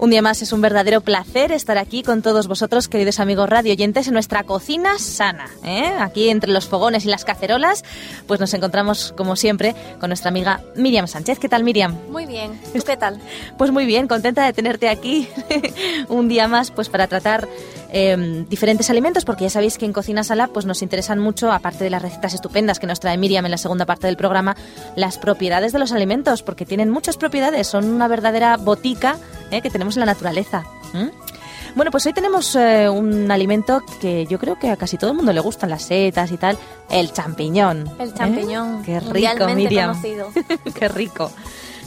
Un día más es un verdadero placer estar aquí con todos vosotros, queridos amigos radio oyentes, en nuestra cocina sana. ¿eh? Aquí entre los fogones y las cacerolas, pues nos encontramos, como siempre, con nuestra amiga Miriam Sánchez. ¿Qué tal, Miriam? Muy bien. ¿Tú qué tal? Pues muy bien, contenta de tenerte aquí un día más, pues para tratar eh, diferentes alimentos, porque ya sabéis que en Cocina Sala pues nos interesan mucho, aparte de las recetas estupendas que nos trae Miriam en la segunda parte del programa, las propiedades de los alimentos, porque tienen muchas propiedades, son una verdadera botica ¿eh? que tenemos en la naturaleza. ¿m? Bueno, pues hoy tenemos eh, un alimento que yo creo que a casi todo el mundo le gustan las setas y tal, el champiñón. El ¿eh? champiñón. Qué rico, Miriam. conocido. Qué rico.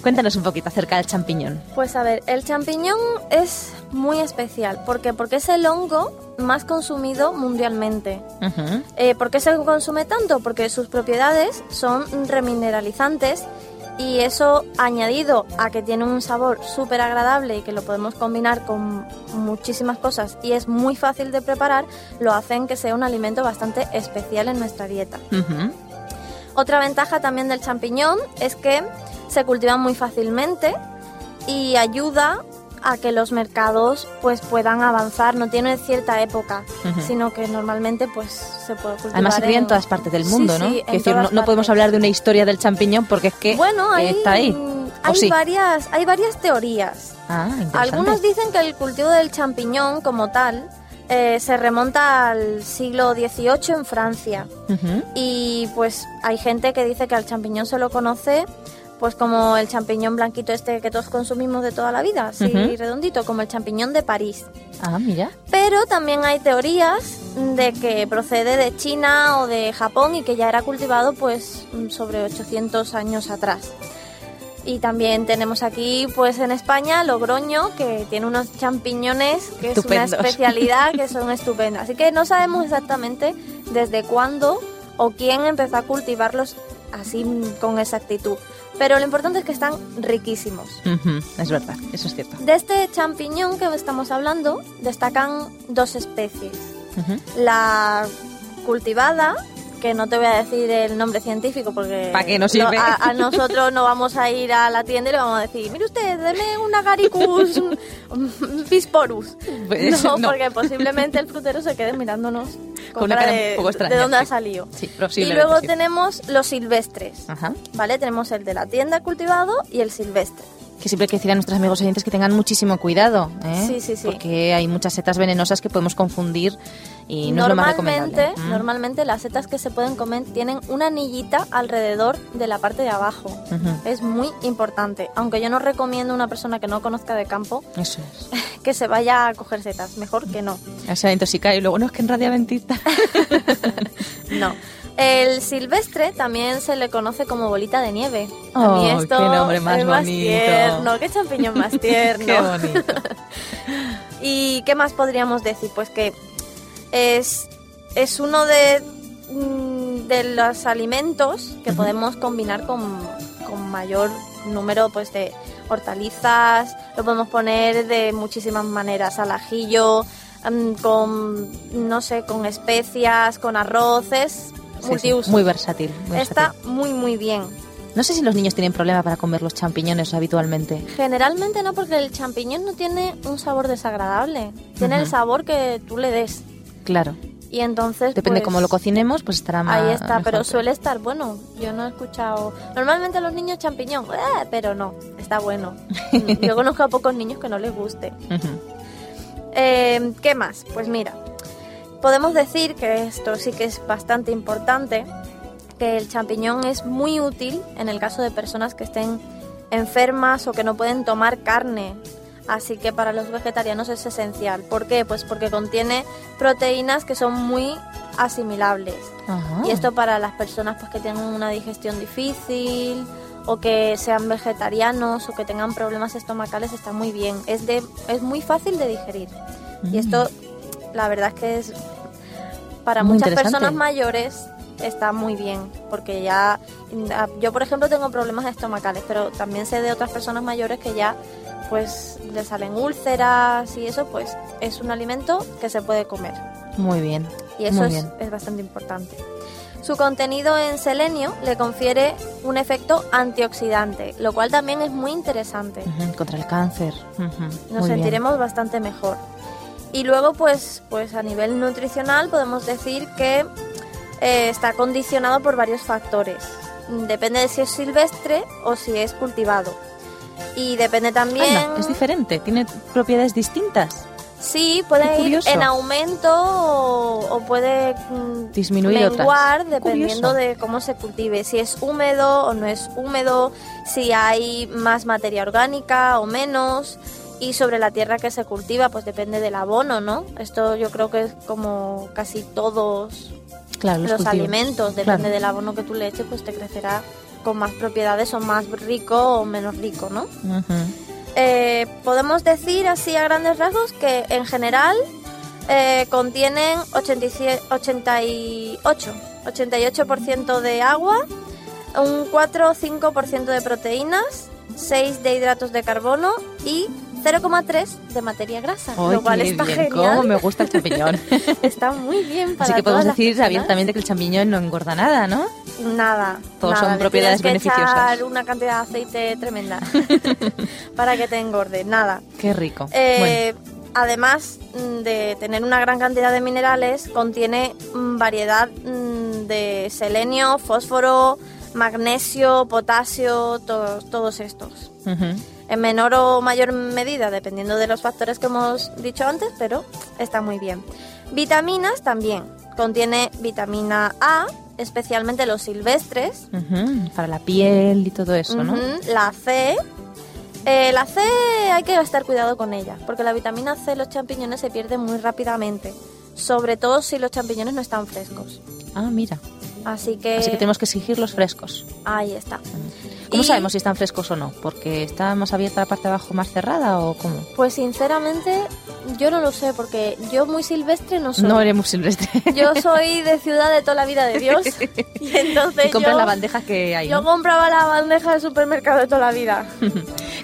Cuéntanos un poquito acerca del champiñón. Pues a ver, el champiñón es muy especial. ¿Por qué? Porque es el hongo más consumido mundialmente. Ujú. Eh, ¿Por qué se consume tanto? Porque sus propiedades son remineralizantes y eso añadido a que tiene un sabor súper agradable y que lo podemos combinar con muchísimas cosas y es muy fácil de preparar, lo hacen que sea un alimento bastante especial en nuestra dieta. Otra ventaja también del champiñón es que se cultivan muy fácilmente y ayuda a que los mercados pues puedan avanzar, no tiene cierta época, sino que normalmente pues se puede cultivar. Además se cría en en- todas partes del Sí, mundo, ¿no? sí, en decir, no, podemos hablar de una historia del champiñón porque es que Bueno, hay, está ahí. hay varias, hay varias teorías. Ah. Algunos dicen que el cultivo del champiñón como tal eh, se remonta al siglo XVIII en Francia. Y pues hay gente que dice que al champiñón se lo conoce pues como el champiñón blanquito este que todos consumimos de toda la vida, así redondito, como el champiñón de París. Ah, mira. Pero también hay teorías de que procede de China o de Japón y que ya era cultivado pues sobre 800 años atrás. Y también tenemos aquí pues en España Logroño que tiene unos champiñones que Estupendos. es una especialidad que son estupendas. Así que no sabemos exactamente desde cuándo o quién empezó a cultivarlos así con exactitud. Pero lo importante es que están riquísimos. Es verdad, eso es cierto. De este champiñón que estamos hablando destacan dos especies. La cultivada, que no te voy a decir el nombre científico porque a, a nosotros no vamos a ir a la tienda y le vamos a decir, mire usted, deme un agaricus bisporus. Pues, no, no. porque posiblemente el frutero se quede mirándonos con, Con una cara cara de, un poco extraña, de dónde ha salido. Sí, Y luego sí. tenemos los silvestres. Ajá. ¿Vale? Tenemos el de la tienda cultivado y el silvestre. Que siempre hay que decir a nuestros amigos oyentes que tengan muchísimo cuidado, ¿eh? Sí, sí, sí. Porque hay muchas setas venenosas que podemos confundir y no es lo más normalmente, recomendable. Mm. normalmente las setas que se pueden comer tienen una anillita alrededor de la parte de abajo. Ujú. Es muy importante. Aunque yo no recomiendo a una persona que no conozca de campo Eso es. que se vaya a coger setas. Mejor que no. Ya se va a intoxicar y luego no es que en radio mentita. No. El silvestre también se le conoce como bolita de nieve. A mí Oh, esto qué nombre más es más bonito. tierno. Qué champiñón más tierno. Qué bonito. ¿Y qué más podríamos decir? Pues que es, es uno de, mm, de los alimentos que podemos combinar con, con mayor número pues de hortalizas, lo podemos poner de muchísimas maneras, al ajillo, mm, con, no sé, con especias, con arroces, Sí, sí, multiusos. Muy versátil. muy Está versátil. muy muy bien. No sé si los niños tienen problema para comer los champiñones habitualmente. Generalmente no, porque el champiñón no tiene un sabor desagradable. Tiene el sabor que tú le des. Claro. Y entonces. Depende pues, cómo lo cocinemos, pues estará más. Ahí está, pero suele estar bueno. Yo no he escuchado. Normalmente a los niños champiñón, "Eh", pero no, está bueno. Yo conozco a pocos niños que no les guste. Eh, ¿Qué más? Pues mira, podemos decir que esto sí que es bastante importante, que el champiñón es muy útil en el caso de personas que estén enfermas o que no pueden tomar carne. Así que para los vegetarianos es esencial. ¿Por qué? Pues porque contiene proteínas que son muy asimilables. Ajá. Y esto para las personas pues, que tengan una digestión difícil o que sean vegetarianos o que tengan problemas estomacales está muy bien. Es, de, es muy fácil de digerir. Mm. Y esto, la verdad es que es para Muy muchas personas mayores está muy bien, porque ya yo por ejemplo tengo problemas estomacales, pero también sé de otras personas mayores que ya pues le salen úlceras y eso, pues es un alimento que se puede comer. Muy bien. Y eso es, es bastante importante. Su contenido en selenio le confiere un efecto antioxidante, lo cual también es muy interesante. Contra el cáncer. Nos bien. sentiremos bastante mejor. Y luego, pues, pues a nivel nutricional podemos decir que eh, está condicionado por varios factores. Depende de si es silvestre o si es cultivado. Y depende también... Anda, es diferente, tiene propiedades distintas. Sí, puede ir en aumento o, o puede mm, Disminuir otras. menguar dependiendo curioso. de cómo se cultive, si es húmedo o no es húmedo, si hay más materia orgánica o menos y sobre la tierra que se cultiva, pues depende del abono, ¿no? Esto yo creo que es como casi todos Claro, los, alimentos, depende Claro. del abono que tú le eches, pues te crecerá con más propiedades o más rico o menos rico, ¿no? Eh, podemos decir así a grandes rasgos que en general eh, contienen 87, 88, 88% de agua, un 4 o 5% de proteínas, 6 de hidratos de carbono y 0,3 de materia grasa, Ay, lo cual qué está bien, genial. cómo me gusta el champiñón. Está muy bien para Así que podemos decir personas. abiertamente que el champiñón no engorda nada, ¿no? Nada. Todos nada, son propiedades que beneficiosas. echar una cantidad de aceite tremenda para que te engorde. Nada. Qué rico. Eh, Además de tener una gran cantidad de minerales, contiene mm, variedad mm, de selenio, fósforo, magnesio, potasio, todos, todos estos. Ujú. En menor o mayor medida, dependiendo de los factores que hemos dicho antes, pero está muy bien. Vitaminas también. Contiene vitamina A, especialmente los silvestres, Para la piel y todo eso, ¿no? La C. Eh, la C hay que gastar cuidado con ella, porque la vitamina C los champiñones se pierde muy rápidamente, sobre todo si los champiñones no están frescos. Ah, mira. Así que, Así que tenemos que exigirlos frescos. ahí está. ¿Cómo Y- sabemos si están frescos o no? ¿Porque está más abierta la parte de abajo más cerrada o cómo? Pues sinceramente, yo no lo sé, porque yo muy silvestre no soy. No eres muy silvestre. Yo soy de ciudad de toda la vida de Dios. y entonces y compras yo, la bandeja que hay. yo ¿no? compraba la bandeja del supermercado de toda la vida.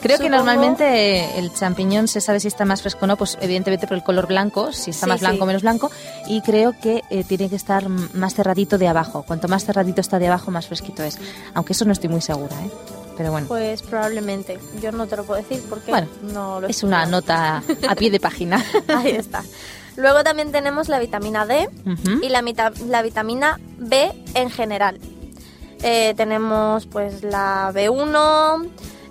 Creo que normalmente el champiñón se sabe si está más fresco o no, pues evidentemente por el color blanco, si está Sí, más blanco sí. o menos blanco, y creo que eh, tiene que estar más cerradito de abajo. Cuanto más cerradito está de abajo, más fresquito es. Aunque eso no estoy muy segura, ¿eh? Pero bueno, Pues probablemente. Yo no te lo puedo decir porque Bueno, no lo es una nota a pie de página. Ahí está. Luego también tenemos la vitamina D Ujú. y la, la vitamina B en general. Eh, tenemos pues la B1,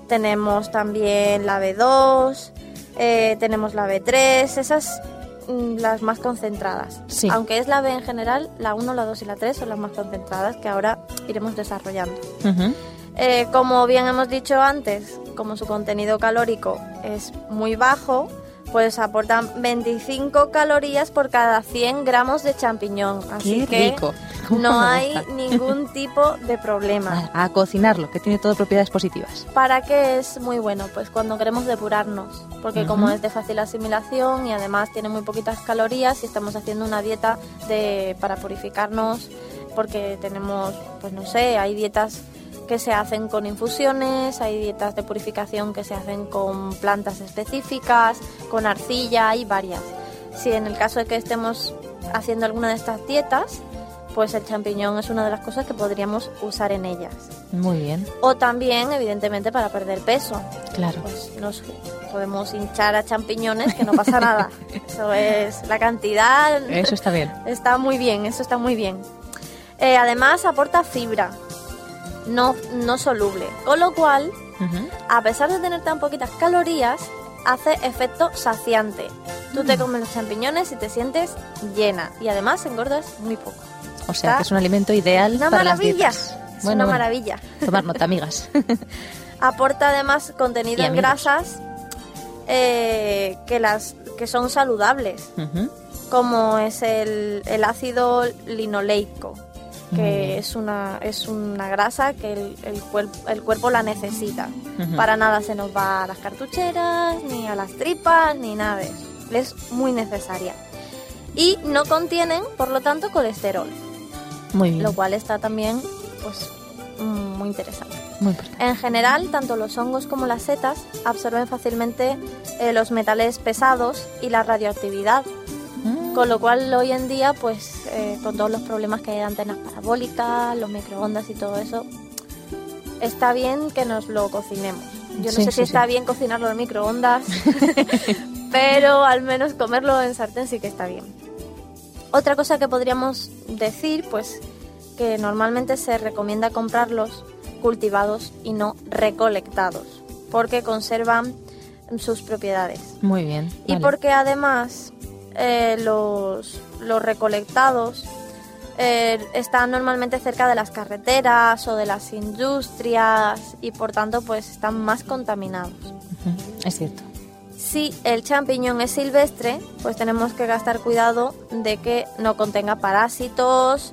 tenemos también la B2, eh, tenemos la B3, esas mm, las más concentradas. Sí. Aunque es la B en general, la 1, la 2 y la 3 son las más concentradas que ahora iremos desarrollando. Ujú. Eh, como bien hemos dicho antes, como su contenido calórico es muy bajo, pues aportan 25 calorías por cada 100 gramos de champiñón. Así Qué que rico. ¿Cómo no hay ningún tipo de problema. A, a cocinarlo, que tiene todo propiedades positivas. ¿Para qué es muy bueno? Pues cuando queremos depurarnos, porque como es de fácil asimilación y además tiene muy poquitas calorías y estamos haciendo una dieta de, para purificarnos, porque tenemos, pues no sé, hay dietas que se hacen con infusiones, hay dietas de purificación que se hacen con plantas específicas, con arcilla, hay varias. Si en el caso de que estemos haciendo alguna de estas dietas, pues el champiñón es una de las cosas que podríamos usar en ellas. Muy bien, O también, evidentemente, para perder peso. claro. Pues nos podemos hinchar a champiñones, que no pasa nada. Eso es la cantidad. Eso está bien. Está muy bien, eso está muy bien. Eh, además, aporta fibra, no, no soluble. Con lo cual, a pesar de tener tan poquitas calorías, hace efecto saciante. Tú Mm. te comes los champiñones y te sientes llena. Y además engordas muy poco. O sea, Está que es un alimento ideal Una para maravilla. las dietas. Es una maravilla. Tomar nota, amigas. Aporta además contenido en grasas eh, que, las, que son saludables, como es el, el ácido linoleico. Que es una, es una grasa que el, el, cuerp- el cuerpo la necesita. Para nada se nos va a las cartucheras, ni a las tripas, ni nada de eso. Es muy necesaria. Y no contienen, por lo tanto, colesterol, Muy bien. lo cual está también pues, muy interesante. Muy importante. En general, tanto los hongos como las setas absorben fácilmente eh, los metales pesados y la radioactividad. Con lo cual hoy en día, pues eh, con todos los problemas que hay de antenas parabólicas, los microondas y todo eso, está bien que nos lo cocinemos. Yo no Sí, sé sí, si está sí. bien cocinarlo en microondas, pero al menos comerlo en sartén sí que está bien. Otra cosa que podríamos decir, pues que normalmente se recomienda comprarlos cultivados y no recolectados, porque conservan sus propiedades. Muy bien. Y vale. porque además eh, los, los recolectados eh, están normalmente cerca de las carreteras o de las industrias y por tanto pues están más contaminados. Es cierto. Si el champiñón es silvestre, pues tenemos que gastar cuidado de que no contenga parásitos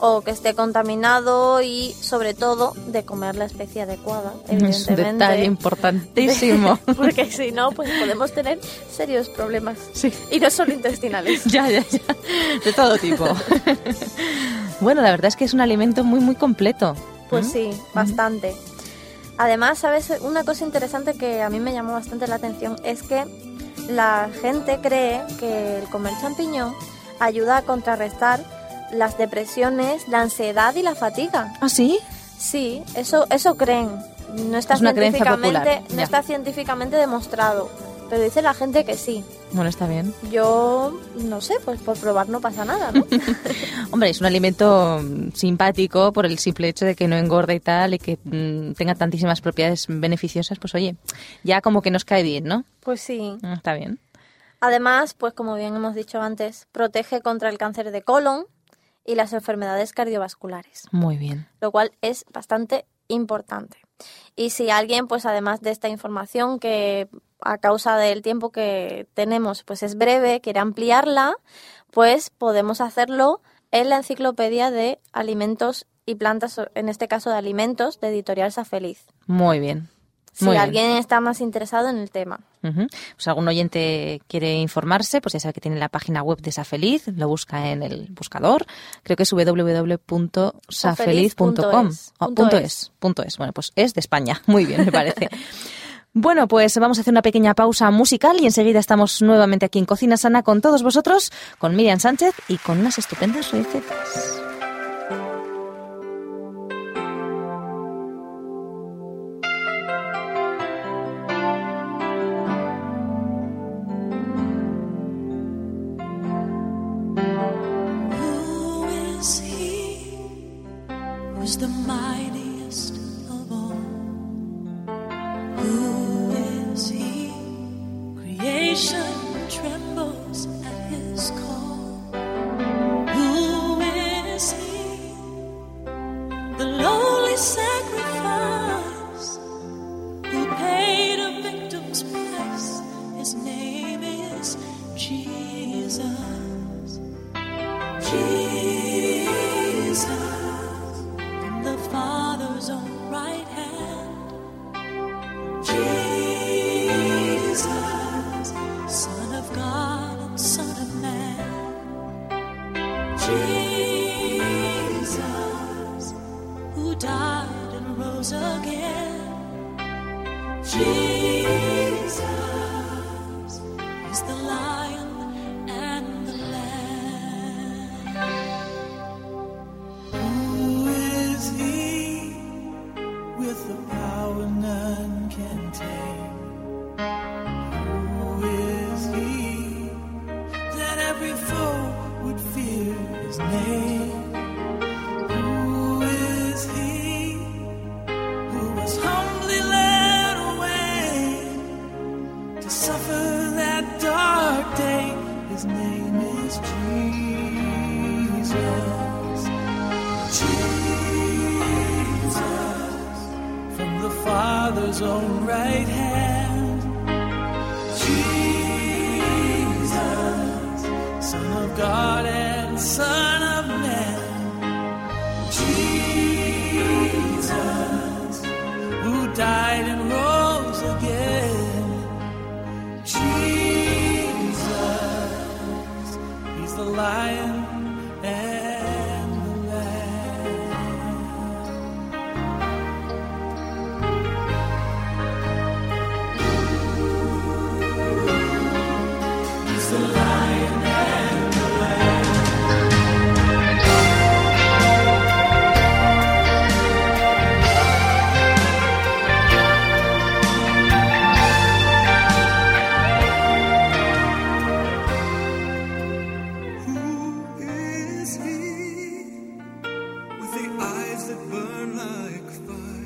o que esté contaminado y sobre todo de comer la especie adecuada, Es un evidentemente. detalle importantísimo. Porque si no, pues podemos tener serios problemas. sí. Y no solo intestinales. Ya, ya, ya. De todo tipo. bueno, la verdad es que es un alimento muy, muy completo. Pues ¿Mm? sí, bastante. Además, ¿sabes? Una cosa interesante que a mí me llamó bastante la atención es que la gente cree que el comer champiñón ayuda a contrarrestar las depresiones, la ansiedad y la fatiga. ¿Ah, sí? Sí, eso, eso creen. No está Es una creencia científicamente, popular, no está científicamente demostrado. Pero dice la gente que sí. Bueno, está bien. Yo no sé, pues por probar no pasa nada, ¿no? Hombre, es un alimento mm, simpático por el simple hecho de que no engorda y tal y que mm, tenga tantísimas propiedades beneficiosas, pues oye, ya como que nos cae bien, ¿no? pues sí. Mm, Está bien. Además, pues como bien hemos dicho antes, protege contra el cáncer de colon y las enfermedades cardiovasculares, Muy bien. lo cual es bastante importante. Y si alguien, pues además de esta información que a causa del tiempo que tenemos, pues es breve, quiere ampliarla, pues podemos hacerlo en la enciclopedia de alimentos y plantas, en este caso de alimentos, de Editorial Sa Feliz. Muy bien. Si Muy bien. alguien está más interesado en el tema. Ujú. Pues algún oyente quiere informarse, pues ya sabe que tiene la página web de Safeliz, lo busca en el buscador. Creo que es www.safeliz.com. Oh, Punto es. es, punto es. Bueno, pues es de España. Muy bien, me parece. Bueno, pues vamos a hacer una pequeña pausa musical y enseguida estamos nuevamente aquí en Cocina Sana con todos vosotros, con Miriam Sánchez y con unas estupendas recetas. Right hand. Jesus, Son of God and Son that burn like fire.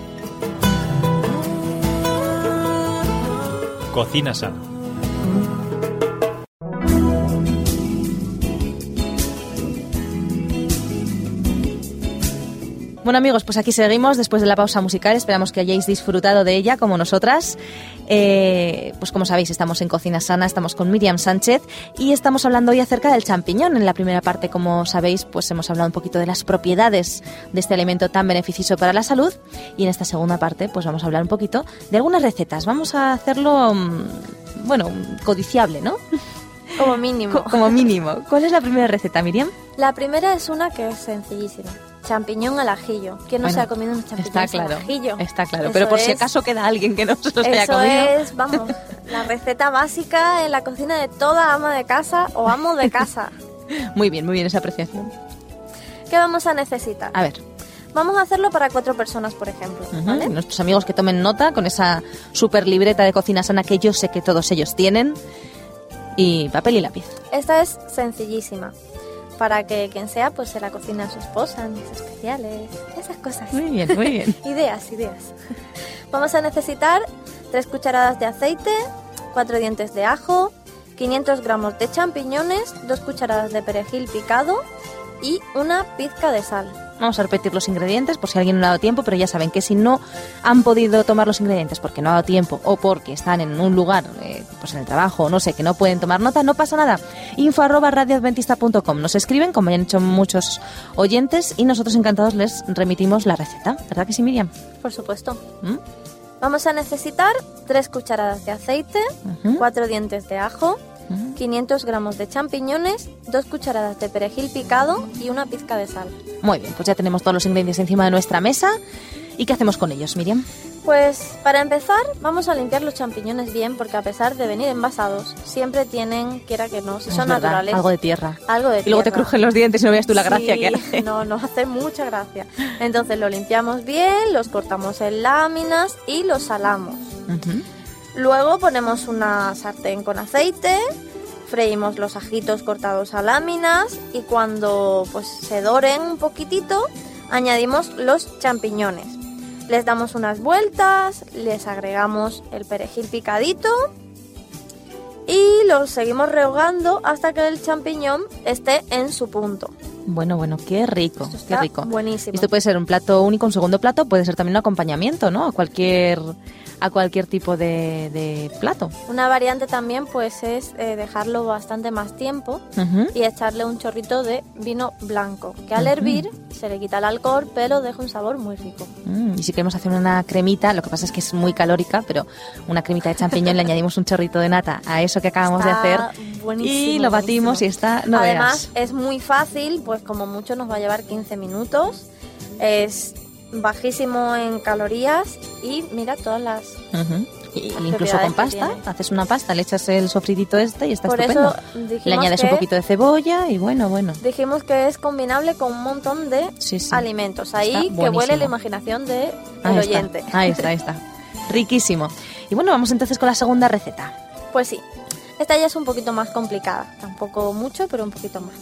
Cocina sana. Bueno amigos, pues aquí seguimos después de la pausa musical. Esperamos que hayáis disfrutado de ella como nosotras. Eh, pues como sabéis, estamos en Cocina Sana, estamos con Miriam Sánchez y estamos hablando hoy acerca del champiñón. En la primera parte, como sabéis, pues hemos hablado un poquito de las propiedades de este alimento tan beneficioso para la salud y en esta segunda parte, pues vamos a hablar un poquito de algunas recetas. Vamos a hacerlo, mm, bueno, codiciable, ¿no? Como mínimo. Co- Como mínimo. ¿Cuál es la primera receta, Miriam? La primera es una que es sencillísima. Champiñón al ajillo. ¿Quién no se ha comido unos champiñones Está claro. al ajillo? Está claro. Eso Pero por si acaso queda alguien que no se los haya Eso comido. es, vamos, la receta básica en la cocina de toda ama de casa o amo de casa. Muy bien, muy bien esa apreciación. ¿Qué vamos a necesitar? A ver, Vamos a hacerlo para cuatro personas, por ejemplo. nuestros amigos que tomen nota con esa super libreta de cocina sana que yo sé que todos ellos tienen. Y papel y lápiz. Esta es sencillísima. Para que quien sea, pues se la cocine a su esposa, en días especiales, esas cosas. Muy bien, muy bien. Ideas, ideas. Vamos a necesitar 3 cucharadas de aceite, 4 dientes de ajo, 500 gramos de champiñones, 2 cucharadas de perejil picado y una pizca de sal. Vamos a repetir los ingredientes por si alguien no ha dado tiempo, pero ya saben que si no han podido tomar los ingredientes porque no ha dado tiempo o porque están en un lugar, eh, pues en el trabajo, no sé, que no pueden tomar nota, no pasa nada. Info arroba radioadventista.com. Nos escriben, como ya han hecho muchos oyentes, y nosotros encantados les remitimos la receta. ¿Verdad que sí, Miriam? Por supuesto. ¿Mm? Vamos a necesitar 3 cucharadas de aceite. 4 dientes de ajo, Ujú. 500 gramos de champiñones, 2 cucharadas de perejil picado y una pizca de sal. Muy bien, pues ya tenemos todos los ingredientes encima de nuestra mesa. ¿Y qué hacemos con ellos, Miriam? Pues para empezar vamos a limpiar los champiñones bien porque a pesar de venir envasados siempre tienen, quiera que no, si Es son verdad, naturales, Algo de tierra. algo de Y luego te tierra. crujen los dientes y no veas tú la gracia Sí, que hace. No, no hace mucha gracia. Entonces lo limpiamos bien, los cortamos en láminas y los salamos. Ujú. Luego ponemos una sartén con aceite, freímos los ajitos cortados a láminas y cuando pues se doren un poquitito añadimos los champiñones. Les damos unas vueltas, les agregamos el perejil picadito y los seguimos rehogando hasta que el champiñón esté en su punto. Bueno, bueno, qué rico, Esto qué rico. buenísimo. Esto puede ser un plato único, un segundo plato, puede ser también un acompañamiento, ¿no? A cualquier, a cualquier tipo de, de plato. Una variante también pues es eh, dejarlo bastante más tiempo y echarle un chorrito de vino blanco, que al hervir se le quita el alcohol, pero deja un sabor muy rico. Mm, y si queremos hacer una cremita, lo que pasa es que es muy calórica, pero una cremita de champiñón le añadimos un chorrito de nata a eso que acabamos de hacer buenísimo, y lo batimos buenísimo. y está, no Además veas. es muy fácil, pues como mucho nos va a llevar 15 minutos, es bajísimo en calorías y mira todas las... Ujú. Y Las incluso con pasta, haces una pasta, le echas el sofritito este y está Por estupendo. eso Le añades un poquito de cebolla y bueno, bueno. Dijimos que es combinable con un montón de Sí, sí. alimentos. Ahí que huele la imaginación del Ahí está, oyente. ahí está, ahí está. Riquísimo. Y bueno, vamos entonces con la segunda receta. Pues sí, esta ya es un poquito más complicada. Tampoco mucho, pero un poquito más.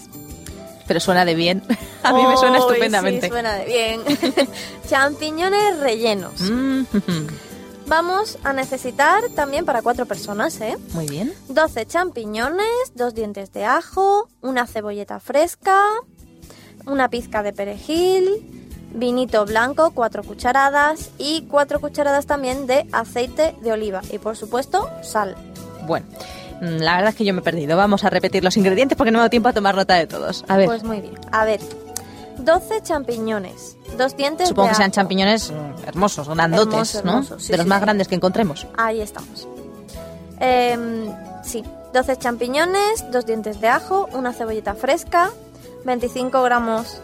Pero suena de bien. A mí me suena estupendamente. Sí, suena de bien. Champiñones rellenos. Mm, Vamos a necesitar también para cuatro personas, ¿eh? Muy bien. 12 champiñones, dos dientes de ajo, una cebolleta fresca, una pizca de perejil, vinito blanco, cuatro cucharadas y cuatro cucharadas también de aceite de oliva y por supuesto sal. Bueno, La verdad es que yo me he perdido. Vamos a repetir los ingredientes porque no me ha dado tiempo a tomar nota de todos. A ver, Pues muy bien. A ver, 12 champiñones, dos dientes supongo de que sean ajo. champiñones mm, hermosos, grandotes, ¿no? sí, de los sí, más sí. grandes que encontremos. Ahí estamos. Em, sí, 12 champiñones, dos dientes de ajo, una cebolleta fresca, 25 gramos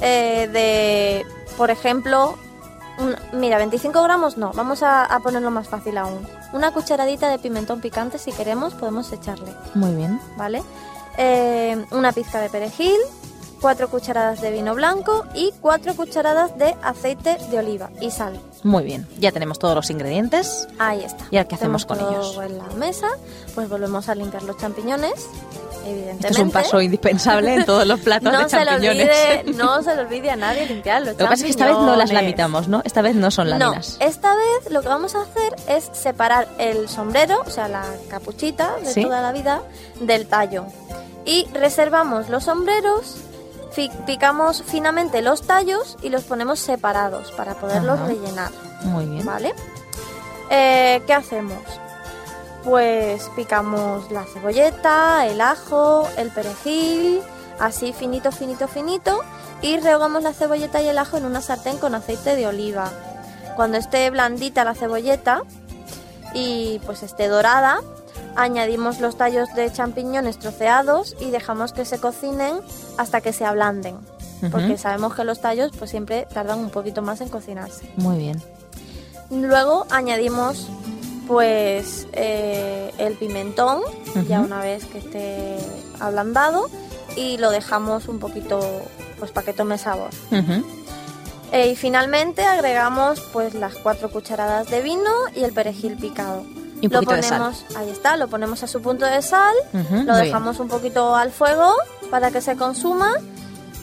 eh, de, por ejemplo, un- mira, 25 gramos no, vamos a, a ponerlo más fácil aún. Una cucharadita de pimentón picante, si queremos, podemos echarle, Muy bien. ¿vale? Eh, una pizca de perejil, 4 cucharadas de vino blanco y 4 cucharadas de aceite de oliva y sal. Muy bien. Ya tenemos todos los ingredientes. Ahí está. ¿Y ahora qué hacemos con ellos? en la mesa, pues volvemos a limpiar los champiñones, evidentemente. Es un paso indispensable en todos los platos no de se, champiñones. olvide, no se le olvide a nadie limpiar los Lo que pasa es que esta vez no las lamitamos, ¿no? Esta vez no son No, láminas. esta vez lo que vamos a hacer es separar el sombrero, o sea, la capuchita de Sí. toda la vida, del tallo. Y reservamos los sombreros, picamos finamente los tallos y los ponemos separados para poderlos Ajá. rellenar. Muy bien. ¿Vale? Eh, ¿Qué hacemos? Pues picamos la cebolleta, el ajo, el perejil, así finito, finito, finito, y rehogamos la cebolleta y el ajo en una sartén con aceite de oliva. Cuando esté blandita la cebolleta y pues esté dorada, añadimos los tallos de champiñones troceados y dejamos que se cocinen hasta que se ablanden. Porque sabemos que los tallos pues siempre tardan un poquito más en cocinarse. Muy bien. Luego añadimos pues eh, el pimentón, ya una vez que esté ablandado, y lo dejamos un poquito pues para que tome sabor. Eh, y finalmente agregamos pues las cuatro cucharadas de vino y el perejil picado. Y un lo poquito de sal. ponemos, ahí está, lo ponemos a su punto de sal, lo bien. dejamos un poquito al fuego para que se consuma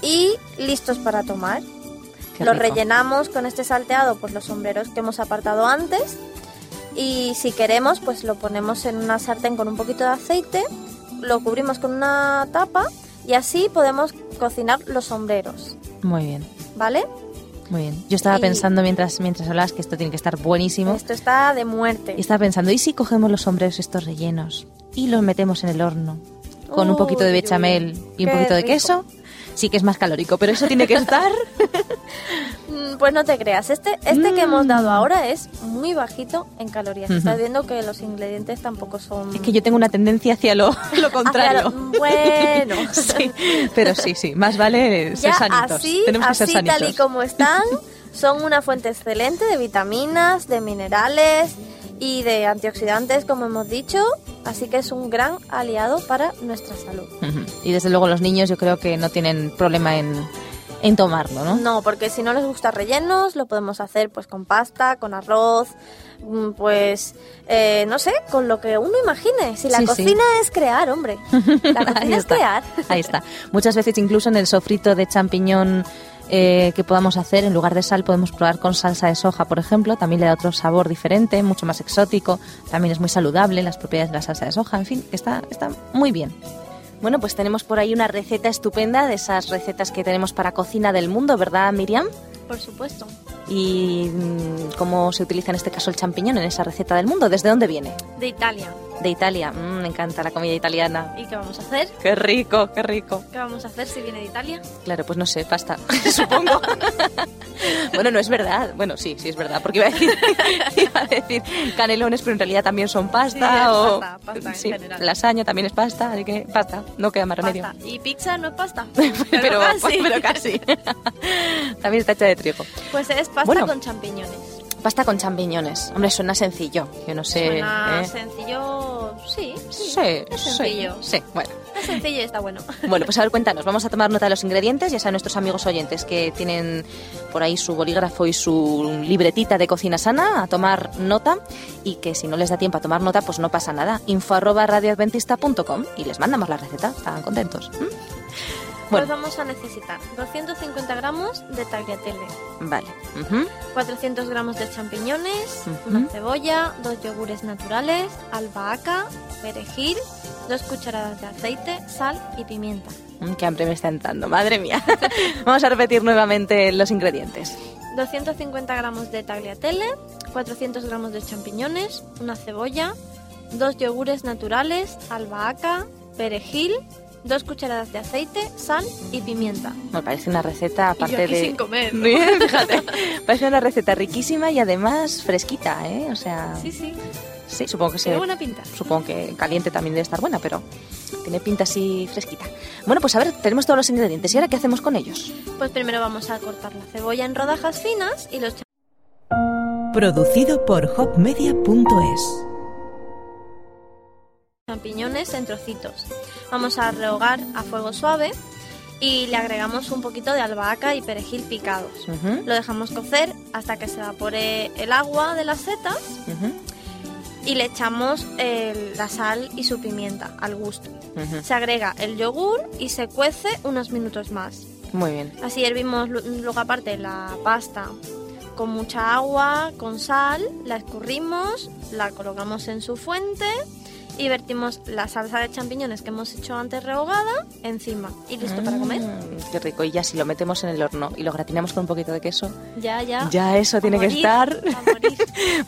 y listos para tomar. Qué Lo rico. rellenamos con este salteado, pues los sombreros que hemos apartado antes. Y si queremos, pues lo ponemos en una sartén con un poquito de aceite, lo cubrimos con una tapa y así podemos cocinar los sombreros, Muy bien. ¿vale? Muy bien. Yo estaba Y- pensando mientras, mientras hablabas que esto tiene que estar buenísimo. Esto está de muerte. Y estaba pensando, ¿y si cogemos los sombreros estos rellenos y los metemos en el horno con un poquito de Uy, bechamel y un poquito de rico. queso? Sí que es más calórico, pero eso tiene que estar. Pues no te creas, este, este que hemos dado Mm. ahora es muy bajito en calorías. Estás viendo que los ingredientes tampoco son... es que yo tengo una tendencia hacia lo, lo contrario. lo- Bueno. Sí, pero sí, sí, más vale ser ya sanitos. así, Tenemos que ser así sanitos. tal y como están, son una fuente excelente de vitaminas, de minerales y de antioxidantes, como hemos dicho. Así que es un gran aliado para nuestra salud. Y desde luego los niños yo creo que no tienen problema en, en tomarlo, ¿no? No, porque si no les gusta rellenos, lo podemos hacer pues con pasta, con arroz, mm, pues eh, no sé, con lo que uno imagine. Si la Sí, sí. cocina es crear, hombre. La cocina es está. crear. Ahí está. Muchas veces incluso en el sofrito de champiñón eh, que podamos hacer, en lugar de sal podemos probar con salsa de soja, por ejemplo. También le da otro sabor diferente, mucho más exótico. También es muy saludable las propiedades de la salsa de soja. En fin, está, está muy bien. Bueno, pues tenemos por ahí una receta estupenda de esas recetas que tenemos para cocina del mundo, ¿verdad, Miriam? Por supuesto. ¿Y mm, cómo se utiliza en este caso el champiñón en esa receta del mundo? ¿Desde dónde viene? De Italia. De Italia. Mm, me encanta la comida italiana. ¿Y qué vamos a hacer? Qué rico, qué rico. ¿Qué vamos a hacer si viene de Italia? Claro, pues no sé, pasta, supongo. bueno, no es verdad. Bueno, sí, sí es verdad, porque iba a decir, iba a decir canelones, pero en realidad también son pasta Sí, o pasta, pasta en sí, general. lasaña también es pasta, así que pasta, no queda más remedio. Pasta. ¿Y pizza no es pasta? pero, casi. pero casi. también está hecha de trigo. Pues es pasta Bueno. con champiñones. Pasta con champiñones. Hombre, suena sencillo. Yo no sé. Suena ¿eh? sencillo. Sí, sí. Sí, es sí, sencillo. Sí, bueno. Es sencillo y está bueno. Bueno, pues a ver, cuéntanos. Vamos a tomar nota de los ingredientes. Ya saben nuestros amigos oyentes que tienen por ahí su bolígrafo y su libretita de cocina sana a tomar nota. Y que si no les da tiempo a tomar nota, pues no pasa nada. Info arroba radioadventista.com y les mandamos la receta. Están contentos. Pues vamos a necesitar 250 gramos de tagliatelle, vale. Ujú. 400 gramos de champiñones, una cebolla, dos yogures naturales, albahaca, perejil, dos cucharadas de aceite, sal y pimienta. Mm, Qué hambre me está entrando, madre mía. Vamos a repetir nuevamente los ingredientes. 250 gramos de tagliatelle, 400 gramos de champiñones, una cebolla, dos yogures naturales, albahaca, perejil, dos cucharadas de aceite, sal y pimienta. Me parece una receta aparte y yo aquí de sin comer. Bien, fíjate. Parece una receta riquísima y además fresquita, ¿eh? O sea, Sí, sí. sí, supongo que se Tiene buena pinta. supongo que caliente también debe estar buena, pero tiene pinta así fresquita. Bueno, pues a ver, tenemos todos los ingredientes. ¿Y ahora qué hacemos con ellos? Pues primero vamos a cortar la cebolla en rodajas finas y los Producido por hopmedia.es. champiñones en trocitos. Vamos a rehogar a fuego suave y le agregamos un poquito de albahaca y perejil picados. Lo dejamos cocer hasta que se evapore el agua de las setas y le echamos el- la sal y su pimienta al gusto. Se agrega el yogur y se cuece unos minutos más. Muy bien. Así hervimos lu- luego aparte la pasta con mucha agua, con sal, la escurrimos, la colocamos en su fuente y vertimos la salsa de champiñones que hemos hecho antes rehogada encima y listo para comer. Mm, qué rico. Y ya si lo metemos en el horno y lo gratinamos con un poquito de queso, Ya, ya. ya eso A tiene que estar...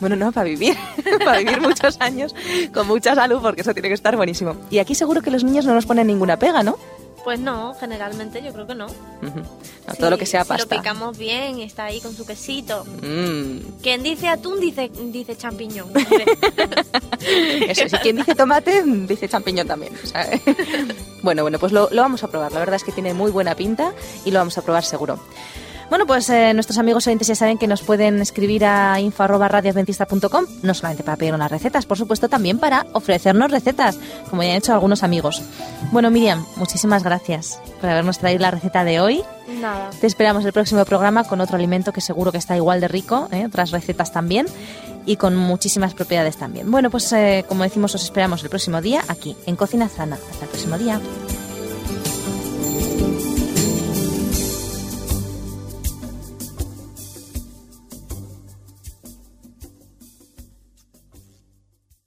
Bueno, no, para vivir, para vivir muchos años con mucha salud, porque eso tiene que estar buenísimo. Y aquí seguro que los niños no nos ponen ninguna pega, ¿no? Pues no, generalmente yo creo que no. Si- todo lo que sea si pasta. lo picamos bien está ahí con su quesito. Mm. Quien dice atún dice, dice champiñón. Eso, si quien dice tomate, dice champiñón también. bueno, bueno, pues lo, lo vamos a probar. La verdad es que tiene muy buena pinta y lo vamos a probar seguro. Bueno, pues eh, nuestros amigos oyentes ya saben que nos pueden escribir a info.radioadventista.com, no solamente para pedir unas recetas, por supuesto también para ofrecernos recetas, como ya han hecho algunos amigos. Bueno, Miriam, muchísimas gracias por habernos traído la receta de hoy. Nada. Te esperamos el próximo programa con otro alimento que seguro que está igual de rico, ¿eh? otras recetas también y con muchísimas propiedades también. Bueno, pues eh, como decimos, os esperamos el próximo día aquí en Cocina Sana. Hasta el próximo día.